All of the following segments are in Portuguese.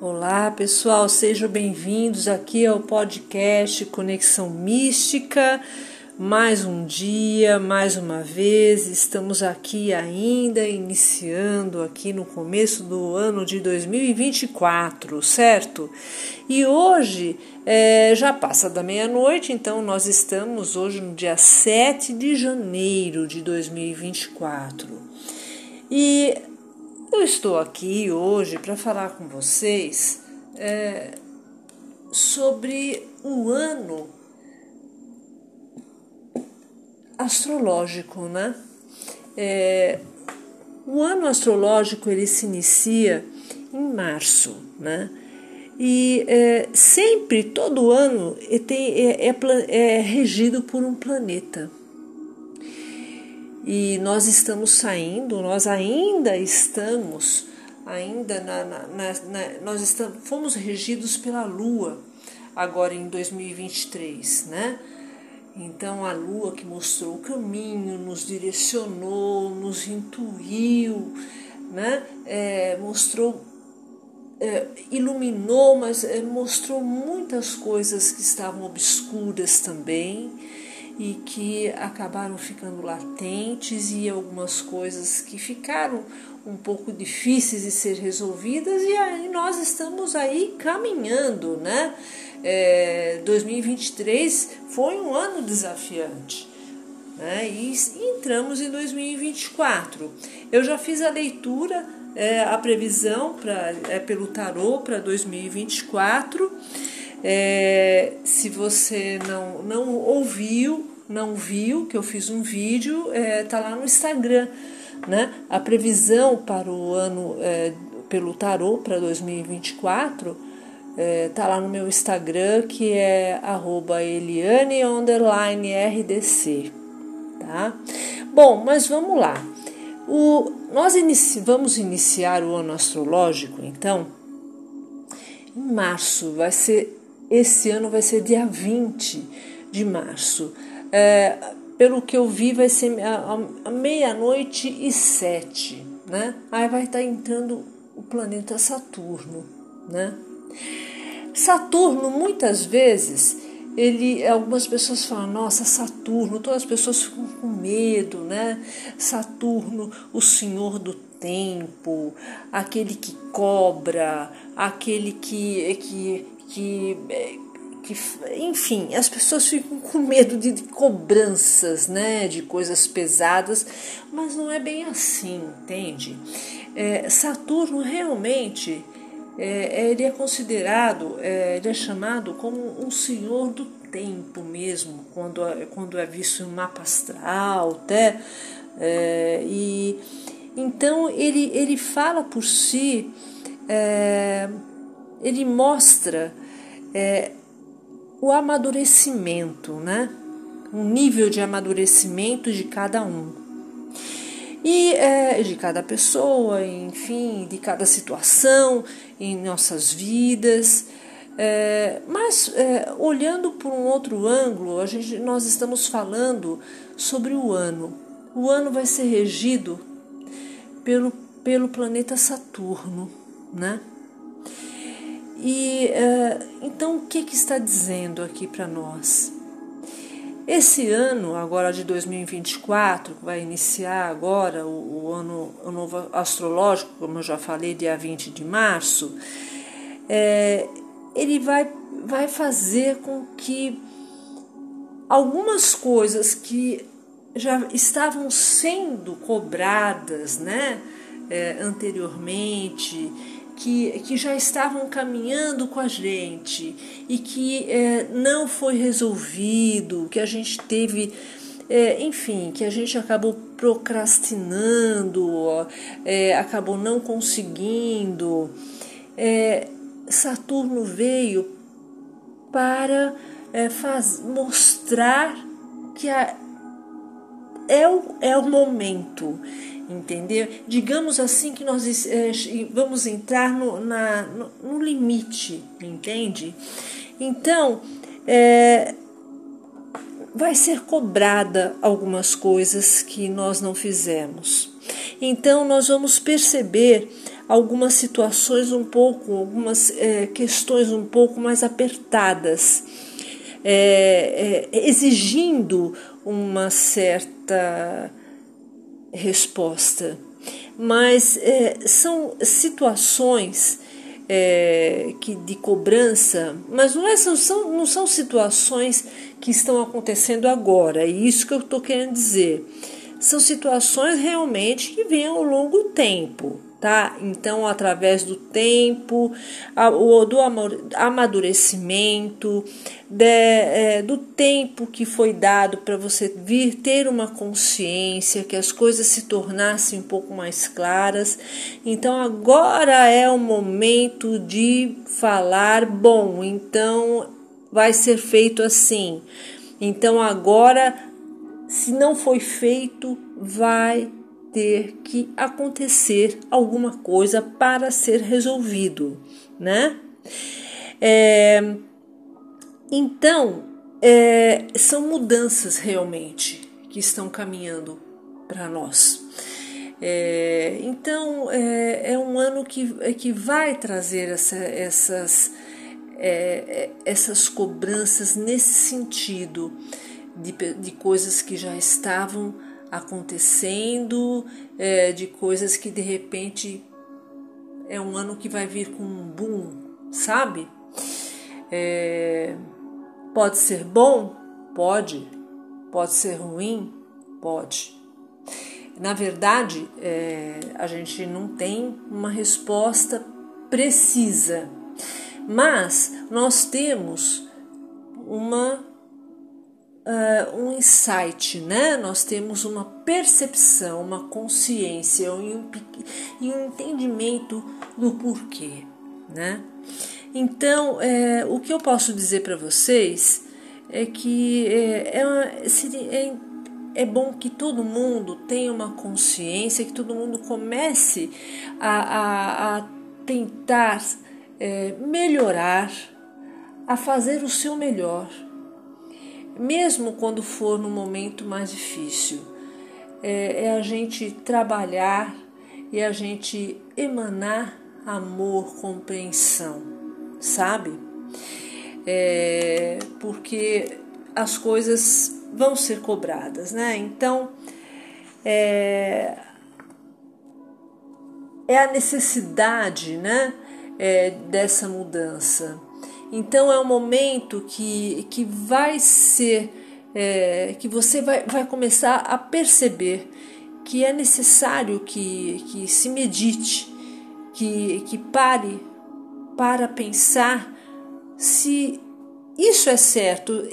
Olá pessoal, sejam bem-vindos aqui ao podcast Conexão Mística. Mais um dia, mais uma vez, estamos aqui ainda iniciando aqui no começo do ano de 2024, certo? E hoje é, já passa da meia-noite, então nós estamos hoje no dia 7 de janeiro de 2024. E eu estou aqui hoje para falar com vocês é, sobre o ano astrológico, né? É, o ano astrológico ele se inicia em março, né? E é, sempre, todo ano, é, é, é, é regido por um planeta e nós estamos saindo, nós ainda estamos, ainda na, na, na, nós estamos, fomos regidos pela Lua agora em 2023, né? Então a Lua que mostrou o caminho, nos direcionou, nos intuiu, né? É, mostrou, é, iluminou, mas é, mostrou muitas coisas que estavam obscuras também e que acabaram ficando latentes e algumas coisas que ficaram um pouco difíceis de ser resolvidas e aí nós estamos aí caminhando, né? É, 2023 foi um ano desafiante. Né? E, entramos em 2024. Eu já fiz a leitura, é, a previsão pra, é, pelo tarô para 2024. É, se você não, não ouviu, não viu, que eu fiz um vídeo, é, tá lá no Instagram, né? A previsão para o ano é, pelo tarô para 2024 é, tá lá no meu Instagram, que é @eliane_rdc, tá? Bom, mas vamos lá. O, nós inici, vamos iniciar o ano astrológico, então, em março, vai ser esse ano vai ser dia 20 de março. É, pelo que eu vi, vai ser meia-noite e sete, né? Aí vai estar entrando o planeta Saturno, né? Saturno, muitas vezes, ele, algumas pessoas falam, nossa, Saturno, todas as pessoas ficam com medo, né? Saturno, o senhor do tempo, aquele que cobra, aquele que, que, que que, enfim, as pessoas ficam com medo de, de cobranças, né, de coisas pesadas, mas não é bem assim, entende? É, Saturno realmente é, ele é considerado, é, ele é chamado como um senhor do tempo mesmo, quando, é, quando é visto em mapa astral, até, é, e então ele, ele fala por si, é, ele mostra é, o amadurecimento, né? Um nível de amadurecimento de cada um. E é, de cada pessoa, enfim, de cada situação em nossas vidas. É, mas é, olhando por um outro ângulo, a gente, nós estamos falando sobre o ano. O ano vai ser regido pelo, pelo planeta Saturno, né? E uh, então o que, que está dizendo aqui para nós? Esse ano, agora de 2024, que vai iniciar agora o, o ano o novo astrológico, como eu já falei, dia 20 de março, é, ele vai, vai fazer com que algumas coisas que já estavam sendo cobradas né, é, anteriormente, que, que já estavam caminhando com a gente e que é, não foi resolvido, que a gente teve. É, enfim, que a gente acabou procrastinando, é, acabou não conseguindo. É, Saturno veio para é, faz, mostrar que a, é, o, é o momento entendeu? Digamos assim que nós é, vamos entrar no, na, no, no, limite, entende? Então, é, vai ser cobrada algumas coisas que nós não fizemos. Então, nós vamos perceber algumas situações um pouco, algumas é, questões um pouco mais apertadas, é, é, exigindo uma certa resposta. Mas é, são situações é, que de cobrança, mas não, é, são, não são situações que estão acontecendo agora, é isso que eu estou querendo dizer. São situações realmente que vêm ao longo do tempo tá? Então, através do tempo, do amadurecimento, é, do tempo que foi dado para você vir ter uma consciência, que as coisas se tornassem um pouco mais claras. Então, agora é o momento de falar, bom, então vai ser feito assim. Então, agora, se não foi feito, vai ter que acontecer alguma coisa para ser resolvido, né? É, então, é, são mudanças realmente que estão caminhando para nós. É, então, é, é, um ano que, é, que vai trazer essa, essas, é, essas cobranças nesse sentido de, de coisas que já estavam acontecendo, é, de coisas que de repente é um ano que vai vir com um boom, sabe? É, pode ser bom? Pode. Pode ser ruim? Pode. Na verdade, é, a gente não tem uma resposta precisa, mas nós temos uma uh, um insight, né? Nós temos uma percepção, uma consciência e um, e um entendimento do porquê, né? Então, é, o que eu posso dizer para vocês é que é, é, é, é, bom que todo mundo tenha uma consciência, que todo mundo comece a, a, a tentar é, melhorar, a fazer o seu melhor mesmo quando for no momento mais difícil. É, é a gente trabalhar e a gente emanar amor, compreensão, sabe? É, porque as coisas vão ser cobradas, né? Então, é, é a necessidade, né? É, dessa mudança. Então é um momento que, que vai ser, é, que você vai, vai começar a perceber que é necessário que, que se medite, que, que pare para pensar se isso é certo.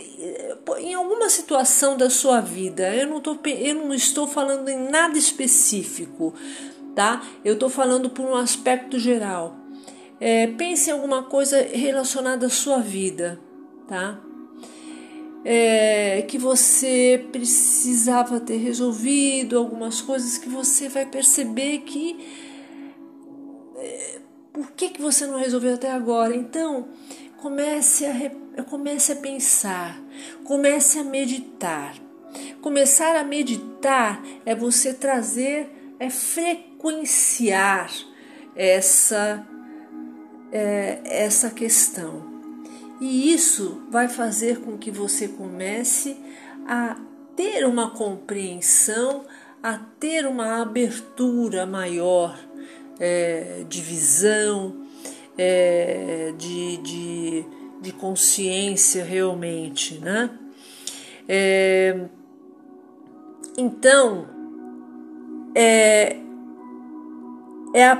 Em alguma situação da sua vida, eu não, tô, eu não estou falando em nada específico, tá? Eu estou falando por um aspecto geral. É, pense em alguma coisa relacionada à sua vida, tá? É, que você precisava ter resolvido, algumas coisas que você vai perceber que. É, por que, que você não resolveu até agora? Então, comece a, comece a pensar, comece a meditar. Começar a meditar é você trazer, é frequenciar essa é, essa questão. E isso vai fazer com que você comece a ter uma compreensão, a ter uma abertura maior é, de visão, é, de, de, de, consciência realmente, né? É, então, é, é a,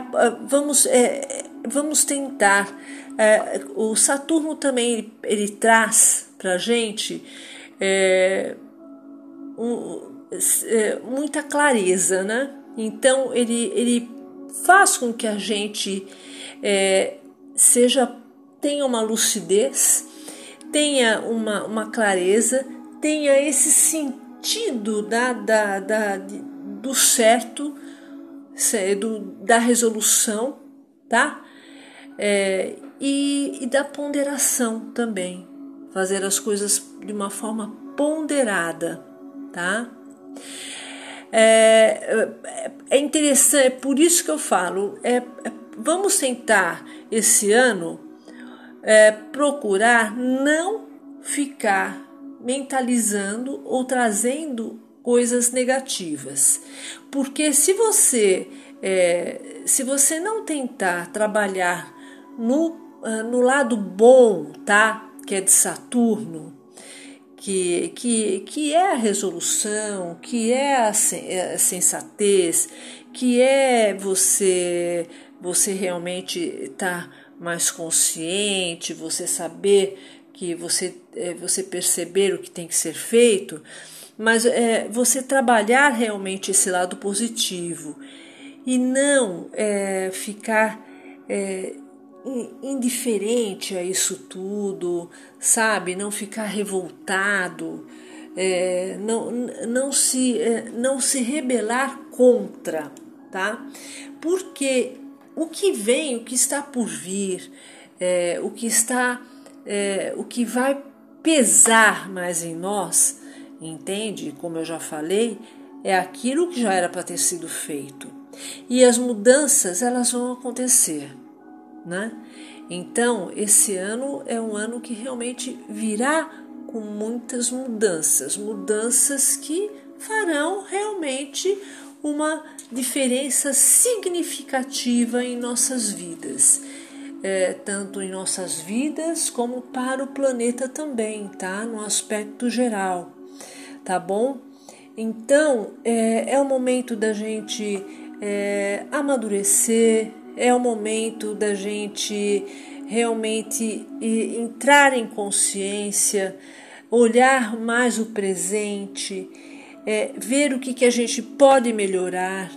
vamos, é, vamos tentar. É, o Saturno também ele, ele traz para a gente é, um, é, muita clareza, né? Então ele, ele faz com que a gente é, seja tenha uma lucidez, tenha uma, uma clareza, tenha esse sentido da, da, da, do certo, do, da resolução, tá? É, e, e da ponderação também, fazer as coisas de uma forma ponderada, tá? É, é interessante, é por isso que eu falo, é, é vamos tentar esse ano é, procurar não ficar mentalizando ou trazendo coisas negativas. Porque se você é, se você não tentar trabalhar no, ah, no lado bom, tá? Que é de Saturno, que, que, que é a resolução, que é a, a sensatez, que é você você realmente estar tá mais consciente, você saber que você, é, você perceber o que tem que ser feito, mas é, você trabalhar realmente esse lado positivo e não é, ficar é, indiferente a isso tudo, sabe? Não ficar revoltado, é, não, não, se, é, não se rebelar contra, tá? Porque o que vem, o que está por vir, é, o que está, é, o que vai pesar mais em nós, entende? Como eu já falei, é aquilo que já era para ter sido feito. E as mudanças elas vão acontecer, né? Então, esse ano é um ano que realmente virá com muitas mudanças, mudanças que farão realmente uma diferença significativa em nossas vidas, é, tanto em nossas vidas como para o planeta também, tá? No aspecto geral, tá bom? Então é, é o momento da gente é, amadurecer, é o momento da gente realmente entrar em consciência, olhar mais o presente, é, ver o que, que a gente pode melhorar,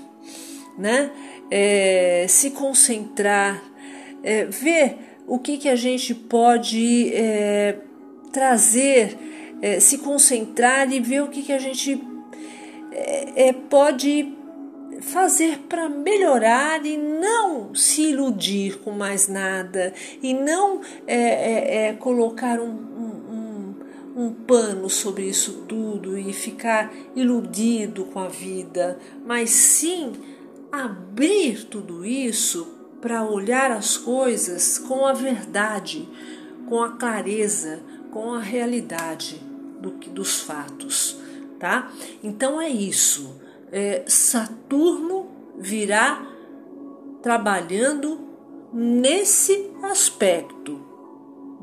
né? É, se concentrar, é, ver o que, que a gente pode é, trazer, é, se concentrar e ver o que, que a gente é, pode fazer para melhorar e não se iludir com mais nada e não é, é, é, colocar um, um, um pano sobre isso tudo e ficar iludido com a vida, mas sim abrir tudo isso para olhar as coisas com a verdade, com a clareza, com a realidade do, dos fatos, tá? Então é isso é, Saturno virá trabalhando nesse aspecto,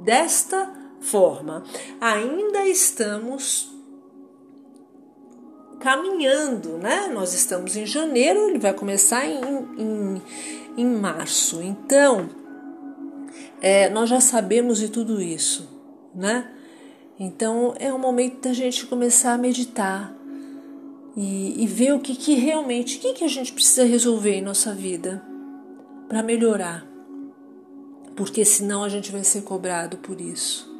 desta forma. Ainda estamos caminhando, né? Nós estamos em janeiro, ele vai começar em, em, em março. Então, é, nós já sabemos de tudo isso, né? Então, é o momento da gente começar a meditar, e, e ver o que, que realmente, o que, que a gente precisa resolver em nossa vida para melhorar, porque senão a gente vai ser cobrado por isso.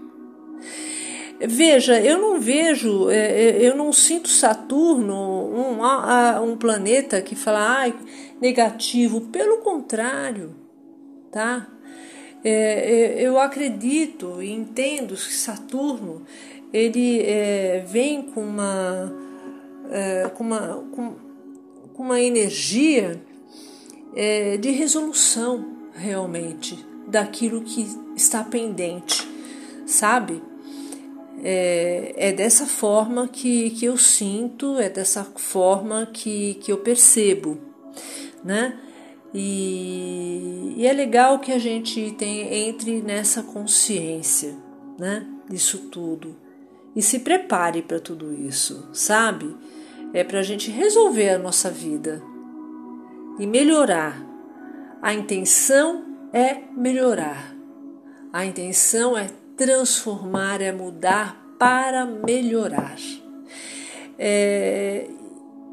Veja, eu não vejo, é, é, eu não sinto Saturno um, um planeta que fala ah, negativo, pelo contrário, tá? É, eu acredito e entendo que Saturno ele vem com uma é, com, uma, com, com, uma energia é, de resolução realmente daquilo que está pendente, sabe? É, é, dessa forma que, que eu sinto, é dessa forma que, que eu percebo, né? E, e é legal que a gente tem, entre nessa consciência, né? Disso tudo. E se prepare para tudo isso, sabe? É para a gente resolver a nossa vida e melhorar. A intenção é melhorar. A intenção é transformar, é mudar para melhorar. É,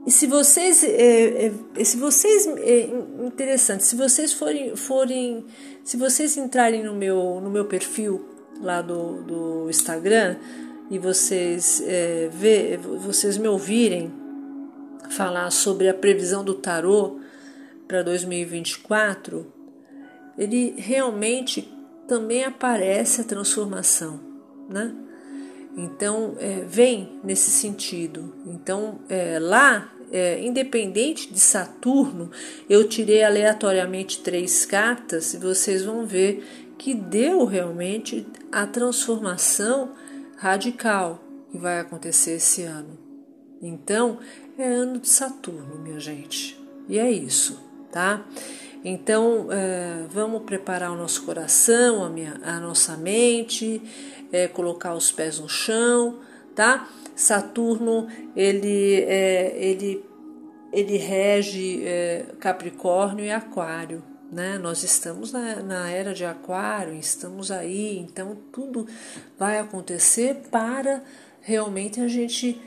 e se vocês, é, é, se vocês, é interessante, se vocês forem, forem, se vocês entrarem no meu, no meu perfil lá do, do Instagram e vocês é, vocês me ouvirem, falar sobre a previsão do tarô para 2024, ele realmente também aparece a transformação, né? Então é, vem nesse sentido. Então é, lá é, independente de Saturno, eu tirei aleatoriamente três cartas e vocês vão ver que deu realmente a transformação radical que vai acontecer esse ano. Então, é ano de Saturno, minha gente. E é isso, tá? Então, é, vamos preparar o nosso coração, a, minha, a nossa mente, é, colocar os pés no chão, tá? Saturno, ele, é, ele, ele rege Capricórnio e Aquário, né? Nós estamos na, na era de Aquário, estamos aí, então tudo vai acontecer para realmente a gente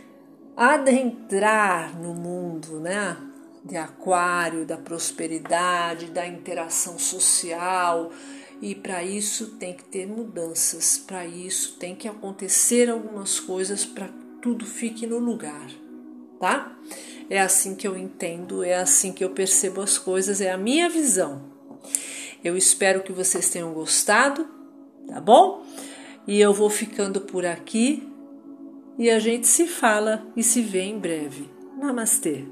adentrar no mundo, né? De aquário, da prosperidade, da interação social, e para isso tem que ter mudanças, para isso tem que acontecer algumas coisas para tudo fique no lugar, tá? É assim que eu entendo, é assim que eu percebo as coisas, é a minha visão. Eu espero que vocês tenham gostado, tá bom? E eu vou ficando por aqui e a gente se fala e se vê em breve. Namastê!